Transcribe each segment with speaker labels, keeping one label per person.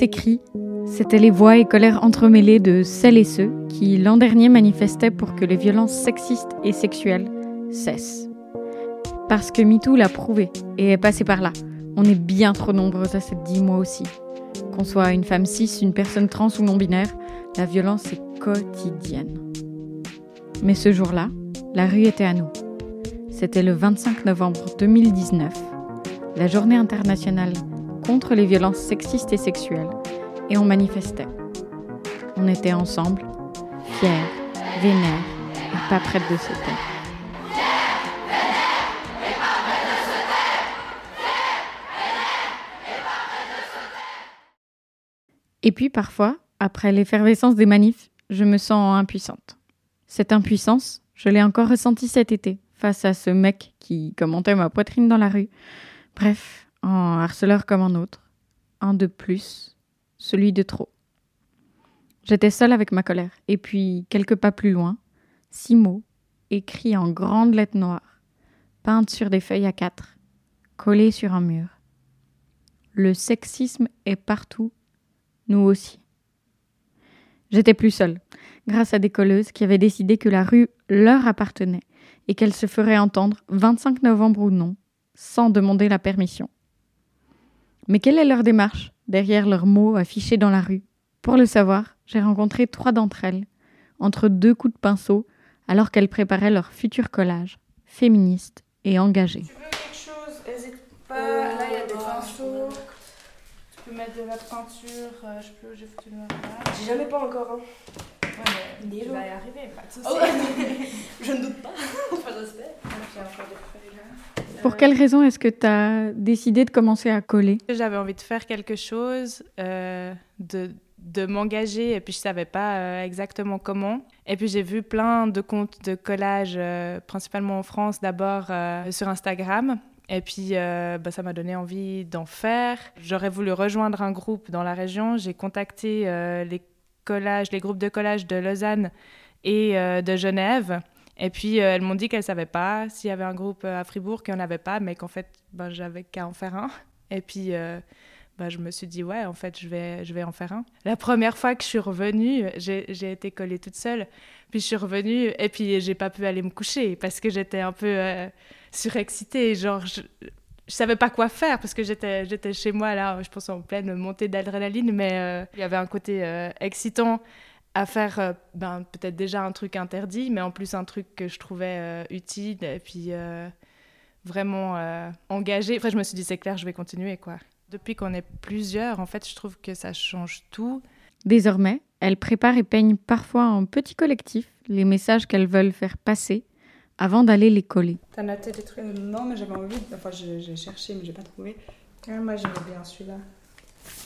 Speaker 1: Ces cris, c'étaient les voix et colères entremêlées de celles et ceux qui, l'an dernier, manifestaient pour que les violences sexistes et sexuelles cessent. Parce que MeToo l'a prouvé et est passé par là. On est bien trop nombreuses à s'être dit moi aussi. Qu'on soit une femme cis, une personne trans ou non-binaire, la violence est quotidienne. Mais ce jour-là, la rue était à nous. C'était le 25 novembre 2019, la journée internationale contre les violences sexistes et sexuelles, et on manifestait. On était ensemble, fiers, vénères et pas prêtes de se taire. Et puis parfois, après l'effervescence des manifs, je me sens impuissante. Cette impuissance, je l'ai encore ressentie cet été, face à ce mec qui commentait ma poitrine dans la rue. Bref, un harceleur comme un autre. Un de plus, celui de trop. J'étais seule avec ma colère, et puis, quelques pas plus loin, six mots, écrits en grandes lettres noires, peintes sur des feuilles à quatre, collés sur un mur. Le sexisme est partout, nous aussi. J'étais plus seule, grâce à des colleuses qui avaient décidé que la rue leur appartenait et qu'elles se feraient entendre 25 novembre ou non, sans demander la permission. Mais quelle est leur démarche derrière leurs mots affichés dans la rue? Pour le savoir, j'ai rencontré trois d'entre elles, entre deux coups de pinceau, alors qu'elles préparaient leur futur collage, féministe et engagé.
Speaker 2: Tu veux quelque chose? N'hésite pas. Là, il y a des pinceaux. Tu peux mettre de la peinture. euh, je peux, j'ai foutu le noir là.
Speaker 3: J'ai jamais pas encore. Hein.
Speaker 2: Ouais, mais
Speaker 3: jours.
Speaker 2: vas y arriver, pas de soucis.
Speaker 3: Oh ouais. Je ne doute pas. enfin, j'espère.
Speaker 2: J'ai encore des feuilles là.
Speaker 1: Pour quelle raison est-ce que tu as décidé de commencer à coller?
Speaker 2: J'avais envie de faire quelque chose, euh, de, de m'engager, et puis je savais pas euh, exactement comment. Et puis j'ai vu plein de comptes de collage, euh, principalement en France d'abord, sur Instagram. Et puis bah, ça m'a donné envie d'en faire. J'aurais voulu rejoindre un groupe dans la région. J'ai contacté les collages, les groupes de collage de Lausanne et de Genève. Et puis, euh, elles m'ont dit qu'elles ne savaient pas s'il y avait un groupe euh, à Fribourg, qu'il n'y en avait pas, mais qu'en fait, ben, j'avais qu'à en faire un. Et puis, euh, ben, je me suis dit, ouais, en fait, je vais, je vais en faire un. La première fois que je suis revenue, j'ai été collée toute seule. Puis, je suis revenue et puis, j'ai pas pu aller me coucher parce que j'étais un peu surexcitée. Genre, je, je savais pas quoi faire parce que j'étais j'étais chez moi, là, je pense en pleine montée d'adrénaline, mais il y avait un côté excitant à faire euh, ben, peut-être déjà un truc interdit, mais en plus un truc que je trouvais euh, utile et puis euh, vraiment euh, engagé. Enfin, je me suis dit, c'est clair, je vais continuer. quoi. Depuis qu'on est plusieurs, en fait, je trouve que ça change tout.
Speaker 1: Désormais, elles préparent et peignent parfois en petit collectif les messages qu'elles veulent faire passer avant d'aller les coller.
Speaker 2: T'as noté des trucs?
Speaker 4: Non, mais j'avais envie. Enfin, j'ai j'ai cherché, mais j'ai pas trouvé.
Speaker 2: Moi, j'aime bien celui-là.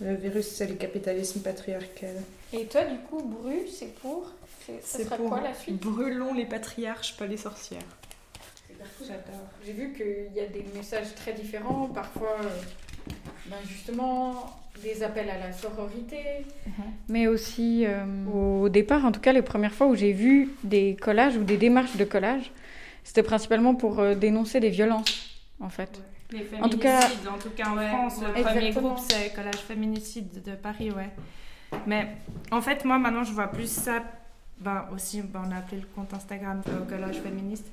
Speaker 2: Le virus, c'est le capitalisme patriarcal.
Speaker 5: Et toi, du coup, Bru, c'est pour? C'est- Ça
Speaker 4: C'est
Speaker 5: sera
Speaker 4: pour
Speaker 5: quoi la suite?
Speaker 4: Brûlons les patriarches, pas les sorcières.
Speaker 2: J'adore.
Speaker 5: J'ai vu qu'il y a des messages très différents, parfois euh, ben justement des appels à la sororité,
Speaker 1: Mais aussi, euh, au départ, en tout cas, les premières fois où j'ai vu des collages ou des démarches de collage, c'était principalement pour euh, dénoncer des violences, en fait.
Speaker 2: Les
Speaker 1: En tout cas-
Speaker 2: féminicides, en tout cas en
Speaker 5: Ouais,
Speaker 2: France, le premier groupe c'est Collage Féminicide de Paris, ouais. Mais en fait, moi maintenant je vois plus ça. Ben aussi, ben, on a appelé le compte Instagram euh, Collage Féministe.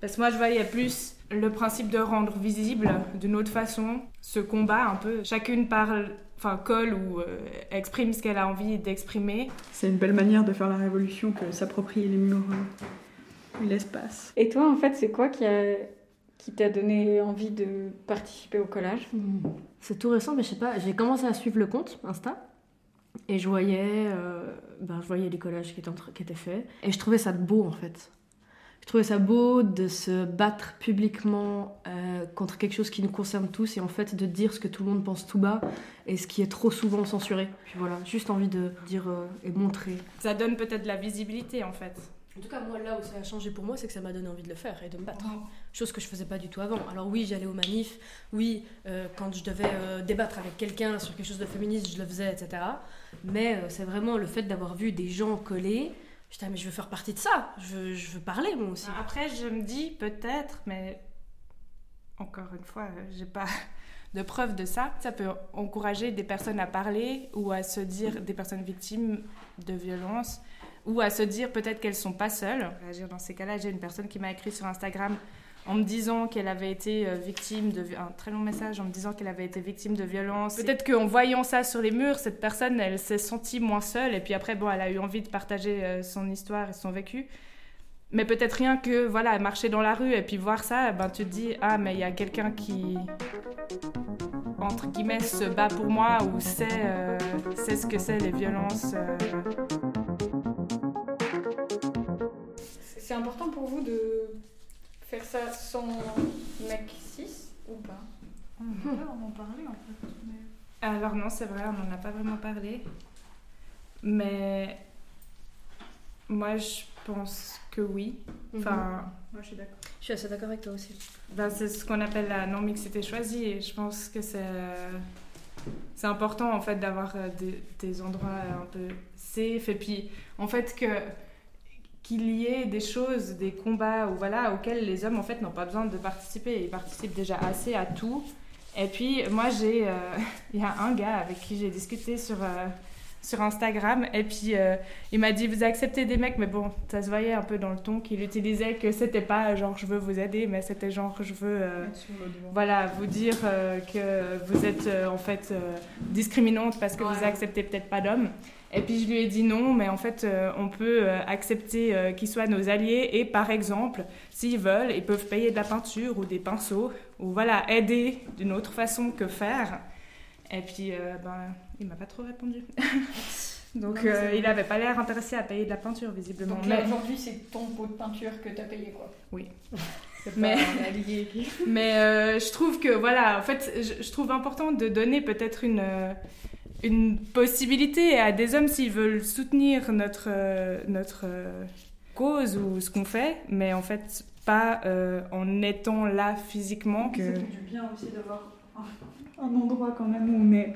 Speaker 2: Parce que moi je voyais plus le principe de rendre visible d'une autre façon ce combat un peu. Chacune parle, enfin colle ou euh, exprime ce qu'elle a envie d'exprimer.
Speaker 4: C'est une belle manière de faire la révolution que s'approprier les murs euh, et l'espace.
Speaker 1: Et toi, en fait, c'est quoi qui a- qui t'a donné envie de participer au collage
Speaker 3: Hmm. C'est tout récent, mais je sais pas. J'ai commencé à suivre le compte Insta et je voyais, euh, ben, je voyais les collages qui étaient, qui étaient faits et je trouvais ça beau en fait. Je trouvais ça beau de se battre publiquement euh, contre quelque chose qui nous concerne tous et en fait de dire ce que tout le monde pense tout bas et ce qui est trop souvent censuré. Puis voilà, juste envie de dire euh, et montrer.
Speaker 2: Ça donne peut-être de la visibilité en fait.
Speaker 3: En tout cas, moi, là où ça a changé pour moi, c'est que ça m'a donné envie de le faire et de me battre. Chose que je faisais pas du tout avant. Alors oui, j'allais aux manifs, oui, euh, quand je devais euh, débattre avec quelqu'un sur quelque chose de féministe, je le faisais, etc. Mais euh, c'est vraiment le fait d'avoir vu des gens coller. Putain, mais je veux faire partie de ça. Je veux, je veux parler, moi aussi.
Speaker 2: Après, je me dis peut-être, mais encore une fois, j'ai pas de preuves de ça. Ça peut encourager des personnes à parler ou à se dire des personnes victimes de violences ou à se dire peut-être qu'elles sont pas seules. Dans ces cas-là, j'ai une personne qui m'a écrit sur Instagram en me disant qu'elle avait été euh, victime de un très long message en me disant qu'elle avait été victime de violence. Peut-être qu'en voyant ça sur les murs, cette personne, elle s'est sentie moins seule et puis après bon, elle a eu envie de partager euh, son histoire et son vécu. Mais peut-être rien que voilà, marcher dans la rue et puis voir ça, ben tu te dis ah mais il y a quelqu'un qui entre guillemets se bat pour moi ou sait, euh, sait ce que c'est les violences.
Speaker 5: C'est important pour vous de faire ça sans mec 6 ou pas?
Speaker 4: On peut en parler en fait.
Speaker 2: Alors non, c'est vrai, on n'en a pas vraiment parlé. Mais moi, je pense que oui.
Speaker 3: Mhm.
Speaker 2: Enfin,
Speaker 4: Moi je suis d'accord.
Speaker 3: Je suis assez d'accord avec toi aussi.
Speaker 2: ben, c'est ce qu'on appelle la non-mixité choisie. Et je pense que c'est c'est important en fait d'avoir euh, des, des endroits un peu safe. Et puis, en fait, que qu'il y ait des choses, des combats ou voilà, auxquels les hommes en fait n'ont pas besoin de participer. Ils participent déjà assez à tout. Et puis moi j'ai, euh, il y a un gars avec qui j'ai discuté sur euh, sur Instagram. Et puis euh, il m'a dit vous acceptez des mecs mais bon ça se voyait un peu dans le ton qu'il utilisait que c'était pas genre je veux vous aider mais c'était genre je veux euh, voilà vous dire euh, que vous êtes en fait discriminante parce que vous acceptez peut-être pas d'hommes. Et puis je lui ai dit non mais en fait euh, on peut euh, accepter euh, qu'ils soient nos alliés et par exemple s'ils veulent ils peuvent payer de la peinture ou des pinceaux ou voilà aider d'une autre façon que faire et puis euh, ben il m'a pas trop répondu donc
Speaker 4: Non,
Speaker 2: euh, il avait pas l'air intéressé à payer de la peinture visiblement
Speaker 5: Donc là,
Speaker 2: mais,
Speaker 5: aujourd'hui, c'est ton pot de peinture que t'as payé, quoi.
Speaker 4: C'est
Speaker 2: Mais-
Speaker 4: allié.
Speaker 2: Mais euh, je trouve que, voilà, en fait, je, je trouve important de donner peut-être une, euh, une possibilité à des hommes s'ils veulent soutenir notre, notre cause ou ce qu'on fait, mais en fait, pas euh, en étant là physiquement.
Speaker 4: Ça
Speaker 2: Que...
Speaker 4: fait du bien aussi d'avoir un, endroit quand même où on est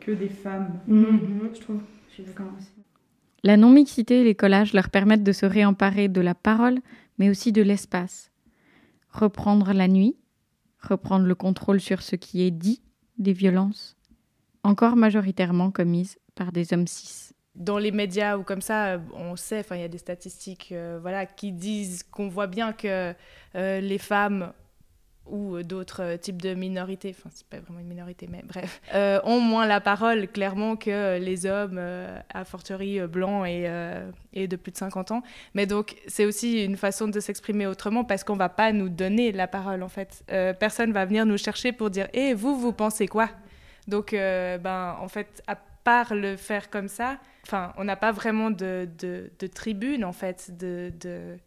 Speaker 4: que des femmes.
Speaker 3: Mhm.
Speaker 4: Je trouve.
Speaker 3: Je suis d'accord aussi.
Speaker 1: La non-mixité et les collages leur permettent de se réemparer de la parole, mais aussi de l'espace. Reprendre la nuit, reprendre le contrôle sur ce qui est dit des violences, encore majoritairement commises par des hommes cis.
Speaker 2: Dans les médias ou comme ça, euh, on sait, enfin, il y a des statistiques euh, voilà, qui disent qu'on voit bien que euh, les femmes ou euh, d'autres euh, types de minorités, enfin c'est pas vraiment une minorité, mais bref, euh, ont moins la parole clairement que les hommes, euh, à fortiori blancs et, et de plus de 50 ans. Mais donc c'est aussi une façon de s'exprimer autrement parce qu'on va pas nous donner la parole en fait. Personne va venir nous chercher pour dire, et vous, vous pensez quoi? Donc ben en fait, à part le faire comme ça, on n'a pas vraiment de, de, tribune en fait, de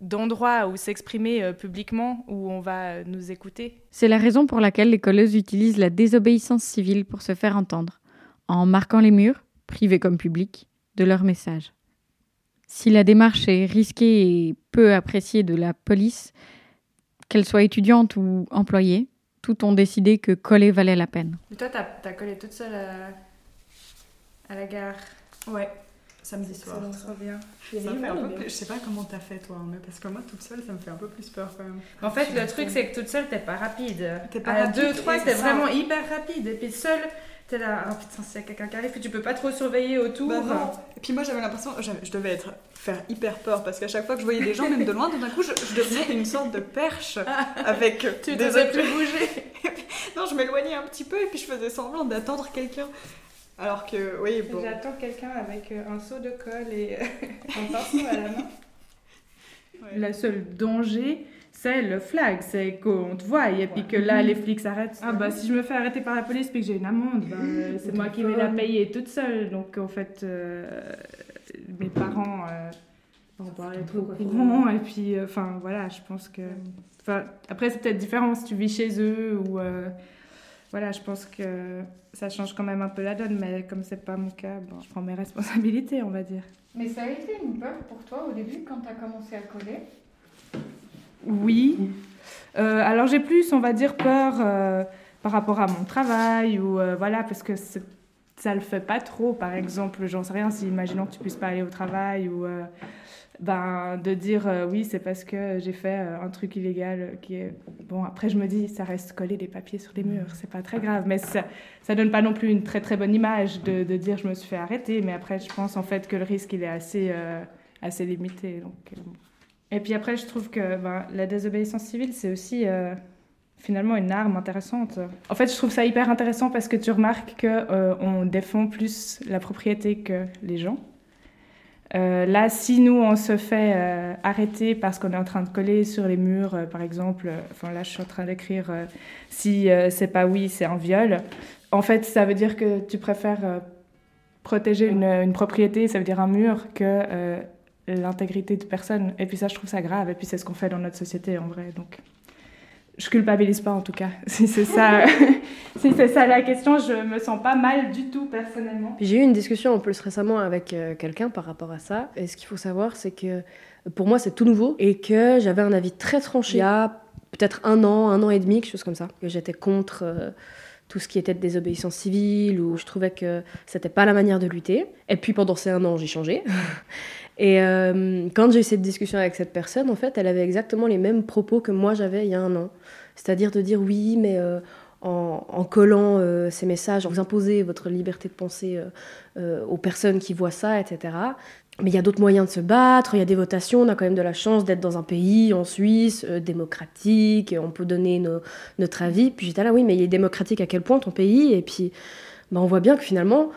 Speaker 2: d'endroits où s'exprimer euh, publiquement, où on va euh, nous écouter.
Speaker 1: C'est la raison pour laquelle les colleuses utilisent la désobéissance civile pour se faire entendre, en marquant les murs, privés comme publics, de leur message. Si la démarche est risquée et peu appréciée de la police, qu'elle soit étudiante ou employée, tous ont décidé que coller valait la peine.
Speaker 2: Mais toi, t'as as collé toute seule à, à la gare?
Speaker 4: Ouais, samedi soir.
Speaker 2: trop bien.
Speaker 4: Ça me fait un peu plus- Je sais pas comment t'as fait toi, mais parce que moi toute seule ça me fait un peu plus peur quand même.
Speaker 2: En fait, le truc, c'est que toute seule, t'es pas rapide.
Speaker 4: T'es pas
Speaker 2: à
Speaker 4: rapide,
Speaker 2: deux, trois,
Speaker 4: et
Speaker 2: t'es
Speaker 4: ça-
Speaker 2: vraiment hyper rapide. Et puis seule, t'es là, oh putain, s'il y a quelqu'un qui arrive, puis tu peux pas trop surveiller autour.
Speaker 4: Bah non. Et puis moi j'avais l'impression, je devais être faire hyper peur parce qu'à chaque fois que je voyais des gens, même de loin, tout d'un coup je, je devenais une sorte de perche avec
Speaker 2: Tu
Speaker 4: des
Speaker 2: devais
Speaker 4: objets.
Speaker 2: plus bouger.
Speaker 4: Non, je m'éloignais un petit peu et puis je faisais semblant d'attendre quelqu'un. Alors que, oui, bon.
Speaker 2: J'attends quelqu'un avec euh, un seau de colle et un pinceau à la main.
Speaker 4: Ouais.
Speaker 2: Le seul danger, c'est le flag, c'est qu'on te voit et puis que là, les flics s'arrêtent. Ah bah si je me fais arrêter par la police puis que j'ai une amende, bah, euh, c'est moi qui vais la payer toute seule. Donc en fait, euh, mes parents euh, vont pas être au courant et puis euh, enfin voilà, je pense que... Enfin, après c'est peut-être différent si tu vis chez eux ou... voilà, je pense que ça change quand même un peu la donne, mais comme c'est pas mon cas, bon, je prends mes responsabilités, on va dire.
Speaker 5: Mais ça a été une peur pour toi au début quand t'as commencé à coller
Speaker 2: Oui. Euh, alors j'ai plus, on va dire, peur euh, par rapport à mon travail ou euh, voilà, parce que ça le fait pas trop. Par exemple, j'en sais rien, si imaginons que tu puisses pas aller au travail ou ben, de dire euh, oui, c'est parce que j'ai fait euh, un truc illégal qui est. Bon, après, je me dis, ça reste coller des papiers sur les murs, c'est pas très grave. Mais ça, ça donne pas non plus une très très bonne image de, de dire je me suis fait arrêter. Mais après, je pense en fait que le risque, il est assez, assez limité. Donc, Et puis après, je trouve que ben, la désobéissance civile, c'est aussi finalement une arme intéressante. En fait, je trouve ça hyper intéressant parce que tu remarques qu'on euh, défend plus la propriété que les gens. Euh, là, si nous, on se fait euh, arrêter parce qu'on est en train de coller sur les murs, par exemple, enfin là, je suis en train d'écrire si c'est pas oui, c'est un viol. En fait, ça veut dire que tu préfères protéger une, une, propriété, ça veut dire un mur, que l'intégrité de personne. Et puis ça, je trouve ça grave. Et puis c'est ce qu'on fait dans notre société, en vrai. Donc je culpabilise pas en tout cas. Si c'est ça, c'est ça la question, je me sens pas mal du tout personnellement.
Speaker 3: J'ai eu une discussion en plus récemment avec euh, quelqu'un par rapport à ça. Et ce qu'il faut savoir, c'est que pour moi, c'est tout nouveau et que j'avais un avis très tranché il y a peut-être un an, un an et demi, quelque chose comme ça, que j'étais contre. Euh, tout ce qui était de désobéissance civile, ou je trouvais que c'était pas la manière de lutter. Et puis pendant ces un an, j'ai changé. Et euh, quand j'ai eu cette discussion avec cette personne, en fait, elle avait exactement les mêmes propos que moi j'avais il y a un an. C'est-à-dire de dire oui, mais euh, en, collant euh, ces messages, vous imposez votre liberté de penser aux personnes qui voient ça, etc. Mais il y a d'autres moyens de se battre, il y a des votations, on a quand même de la chance d'être dans un pays, en Suisse, démocratique, on peut donner notre avis. Puis j'étais là, oui, mais il est démocratique à quel point ton pays? Et puis bah, on voit bien que finalement,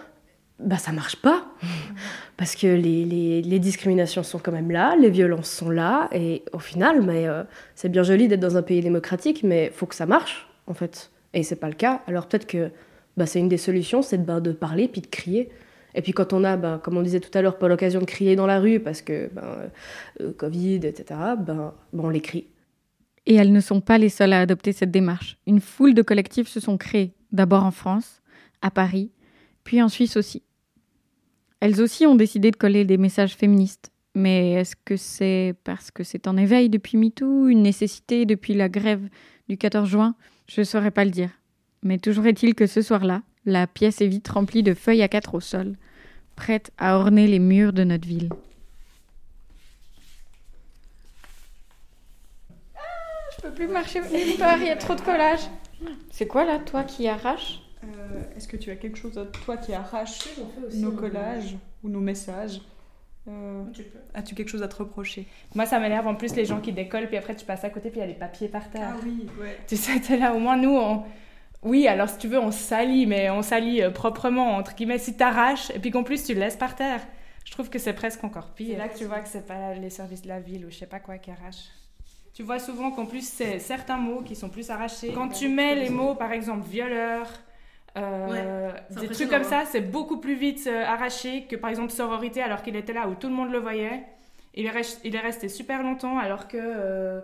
Speaker 3: bah, ça marche pas. Parce que les, les, discriminations sont quand même là, les violences sont là, et au final, mais euh, c'est bien joli d'être dans un pays démocratique, mais faut que ça marche, en fait. Et c'est pas le cas. Alors peut-être que bah, c'est une des solutions, c'est de, bah, de parler puis de crier. Et puis quand on a, bah, comme on disait tout à l'heure, pas l'occasion de crier dans la rue parce que ben, euh, Covid, etc., ben, on les crie.
Speaker 1: Et elles ne sont pas les seules à adopter cette démarche. Une foule de collectifs se sont créés, d'abord en France, à Paris, puis en Suisse aussi. Elles aussi ont décidé de coller des messages féministes. Mais est-ce que c'est parce que c'est en éveil depuis MeToo, une nécessité depuis la grève du 14 juin? Je ne saurais pas le dire. Mais toujours est-il que ce soir-là, la pièce est vite remplie de feuilles à quatre au sol, prête à orner les murs de notre ville.
Speaker 5: Ah, je peux plus marcher nulle part, il y a trop de collage. C'est quoi là, toi qui arraches
Speaker 4: euh, est-ce que tu as quelque chose, toi, qui arrache nos collages ou nos messages euh, As-tu quelque chose à te reprocher?
Speaker 2: Moi, ça m'énerve en plus les gens qui décollent, puis après tu passes à côté, puis il y a des papiers par terre.
Speaker 4: Ah oui, ouais.
Speaker 2: Tu sais, t'es là, au moins nous, on... Oui, alors si tu veux, on salit, mais on salit euh, proprement, entre guillemets, si t'arraches, et puis qu'en plus tu le laisses par terre. Je trouve que c'est presque encore pire. C'est là que tu vois que c'est pas les services de la ville ou je sais pas quoi qui arrachent. Tu vois souvent qu'en plus, c'est certains mots qui sont plus arrachés. Quand tu mets les mots, par exemple, violeur, euh, des trucs comme ça, c'est beaucoup plus vite euh, arraché que par exemple sororité alors qu'il était là où tout le monde le voyait. Il est, il est resté super longtemps alors que euh,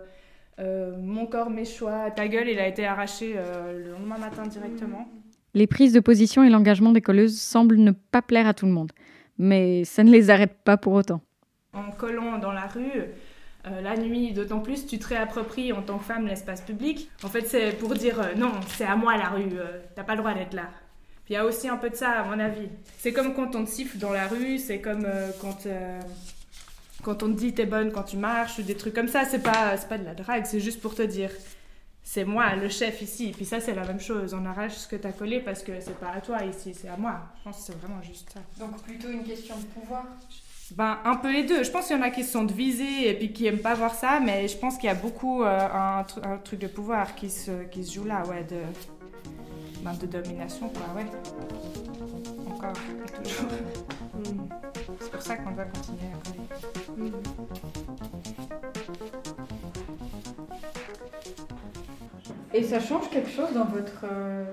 Speaker 2: mon corps, mes choix, ta gueule, il a été arraché le lendemain matin directement.
Speaker 1: Les prises de position et l'engagement des colleuses semblent ne pas plaire à tout le monde, mais ça ne les arrête pas pour autant.
Speaker 2: En collant dans la rue, euh, la nuit, d'autant plus, tu te réappropries en tant que femme l'espace public. En fait, c'est pour dire euh, non, c'est à moi la rue, euh, t'as pas le droit d'être là. Il y a aussi un peu de ça, à mon avis. C'est comme quand on te siffle dans la rue, c'est comme quand, quand on te dit t'es bonne quand tu marches, ou des trucs comme ça. C'est pas, pas de la drague, c'est juste pour te dire c'est moi le chef ici. Puis ça, c'est la même chose. On arrache ce que t'as collé parce que c'est pas à toi ici, c'est à moi. Je pense que c'est vraiment juste ça.
Speaker 5: Donc plutôt une question de pouvoir
Speaker 2: ben, un peu les deux. Je pense qu'il y en a qui se sont visés et puis qui aiment pas voir ça, mais je pense qu'il y a beaucoup euh, un, truc de pouvoir qui se, qui se joue là, ouais, de, ben, de domination, quoi, ouais. Encore et toujours. Mm. C'est pour ça qu'on doit continuer à connaître.
Speaker 5: Et ça change quelque chose dans votre euh,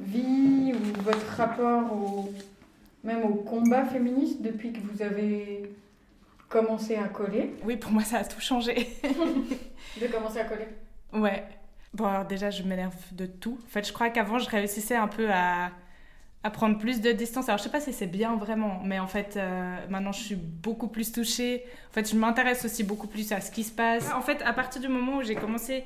Speaker 5: vie ou votre rapport au même au combat féministe depuis que vous avez commencé à coller?
Speaker 2: Oui, pour moi, ça a tout changé.
Speaker 5: de commencer à coller?
Speaker 2: Ouais. Bon, alors déjà, je m'énerve de tout. En fait, je crois qu'avant, je réussissais un peu à, à, prendre plus de distance. Alors, je sais pas si c'est bien vraiment, mais en fait, euh, maintenant, je suis beaucoup plus touchée. En fait, je m'intéresse aussi beaucoup plus à ce qui se passe. En fait, à partir du moment où j'ai commencé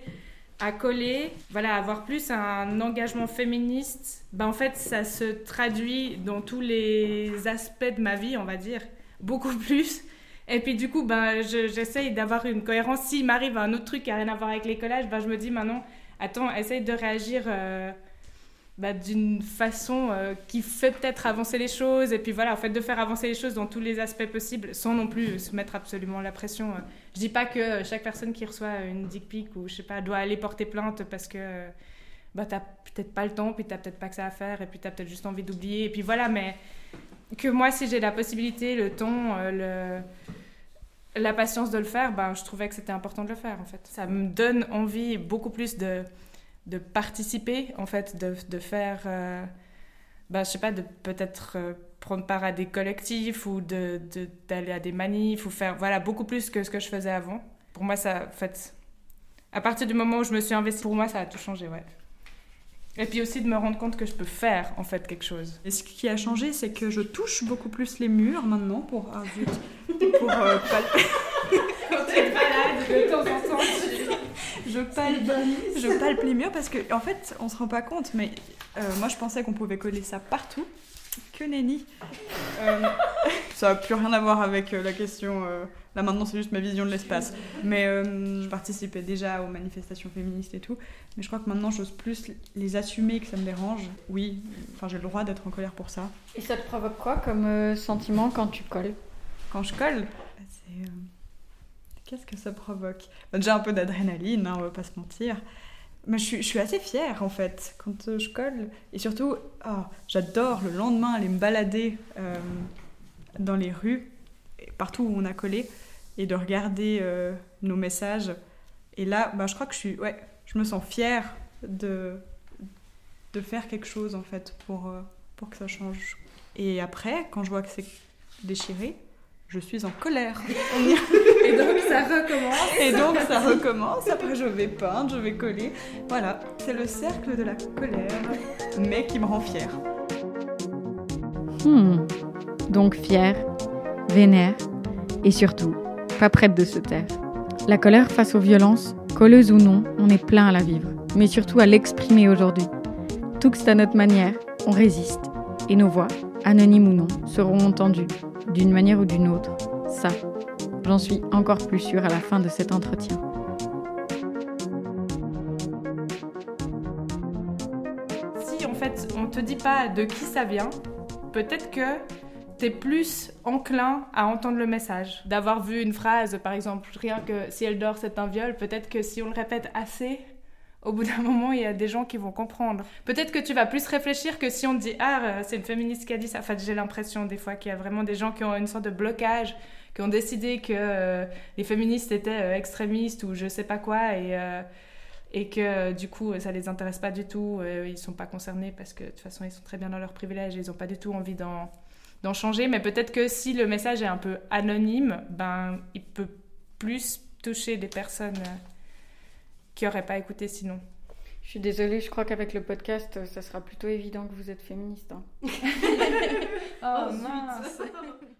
Speaker 2: à coller, voilà, avoir plus un engagement féministe, ben en fait, ça se traduit dans tous les aspects de ma vie, on va dire, beaucoup plus. Et puis du coup, ben, j'essaye d'avoir une cohérence. S'il m'arrive un autre truc qui n'a rien à voir avec les collages, ben, je me dis maintenant, attends, essaye de réagir euh, bah, d'une façon euh, qui fait peut-être avancer les choses. Et puis voilà, en fait, de faire avancer les choses dans tous les aspects possibles, sans non plus se mettre absolument la pression. Je dis pas que chaque personne qui reçoit une dick pic ou je sais pas doit aller porter plainte parce que bah, t'as peut-être pas le temps, puis t'as peut-être pas que ça à faire, et puis t'as peut-être juste envie d'oublier. Et puis voilà, mais que moi, si j'ai la possibilité, le temps, euh, le la patience de le faire, ben, je trouvais que c'était important de le faire en fait. Ça me donne envie beaucoup plus de, de participer, en fait, de, de faire, euh, bah, je sais pas, de peut-être euh, prendre part à des collectifs ou d'aller de, d'aller à des manifs ou faire, voilà, beaucoup plus que ce que je faisais avant. Pour moi, ça, en fait, à partir du moment où je me suis investie, pour moi, ça a tout changé, ouais. Et puis aussi de me rendre compte que je peux faire en fait quelque chose.
Speaker 4: Et ce qui a changé, c'est que je touche beaucoup plus les murs maintenant pour, ah, pour euh, pas...
Speaker 2: Quand tu es malade, de temps en temps,
Speaker 4: je palpe, je palpe les murs parce que en fait, on se rend pas compte, mais euh, moi je pensais qu'on pouvait coller ça partout. Que nenni. Euh, ça n'a plus rien à voir avec euh, la question. là maintenant, c'est juste ma vision de l'espace. Mais je participais déjà aux manifestations féministes et tout. Mais je crois que maintenant, j'ose plus les assumer que ça me dérange. Oui, enfin, j'ai le droit d'être en colère pour ça.
Speaker 5: Et ça te provoque quoi comme sentiment quand tu colles?
Speaker 4: Quand je colle, c'est Qu'est-ce que ça provoque bah, Déjà un peu d'adrénaline, hein, on va pas se mentir. Mais je suis, je suis assez fière en fait quand euh, je colle. Et surtout, oh, j'adore le lendemain aller me balader euh, dans les rues, partout où on a collé, et de regarder euh, nos messages. Et là, bah, je crois que je suis, ouais, je me sens fière de, de faire quelque chose en fait pour, pour que ça change. Et après, quand je vois que c'est déchiré, je suis en colère.
Speaker 2: Et donc ça recommence.
Speaker 4: Et donc ça recommence. Après je vais peindre, je vais coller. Voilà, c'est le cercle de la colère, mais qui me rend fière.
Speaker 1: Hmm. Donc fière, vénère et surtout pas prête de se taire. La colère face aux violences, colleuse ou non, on est plein à la vivre, mais surtout à l'exprimer aujourd'hui. Tout que c'est à notre manière, on résiste. Et nos voix, anonymes ou non, seront entendues d'une manière ou d'une autre. Ça, j'en suis encore plus sûre à la fin de cet entretien.
Speaker 2: Si en fait on te dit pas de qui ça vient, peut-être que tu es plus enclin à entendre le message. D'avoir vu une phrase, par exemple, rien que si elle dort, c'est un viol, peut-être que si on le répète assez, au bout d'un moment, il y a des gens qui vont comprendre. Peut-être que tu vas plus réfléchir que si on te dit Ah, euh, c'est une féministe qui a dit ça. Enfin, j'ai l'impression des fois qu'il y a vraiment des gens qui ont une sorte de blocage, qui ont décidé que euh, les féministes étaient euh, extrémistes ou je sais pas quoi, et, et que du coup, ça les intéresse pas du tout. ils sont pas concernés parce que de toute façon, ils sont très bien dans leurs privilèges et ils ont pas du tout envie d'en changer. Mais peut-être que si le message est un peu anonyme, ben, il peut plus toucher des personnes qui n'auraient pas écouté sinon.
Speaker 5: Je suis désolée, je crois qu'avec le podcast, ça sera plutôt évident que vous êtes féministe. Hein.
Speaker 2: oh mince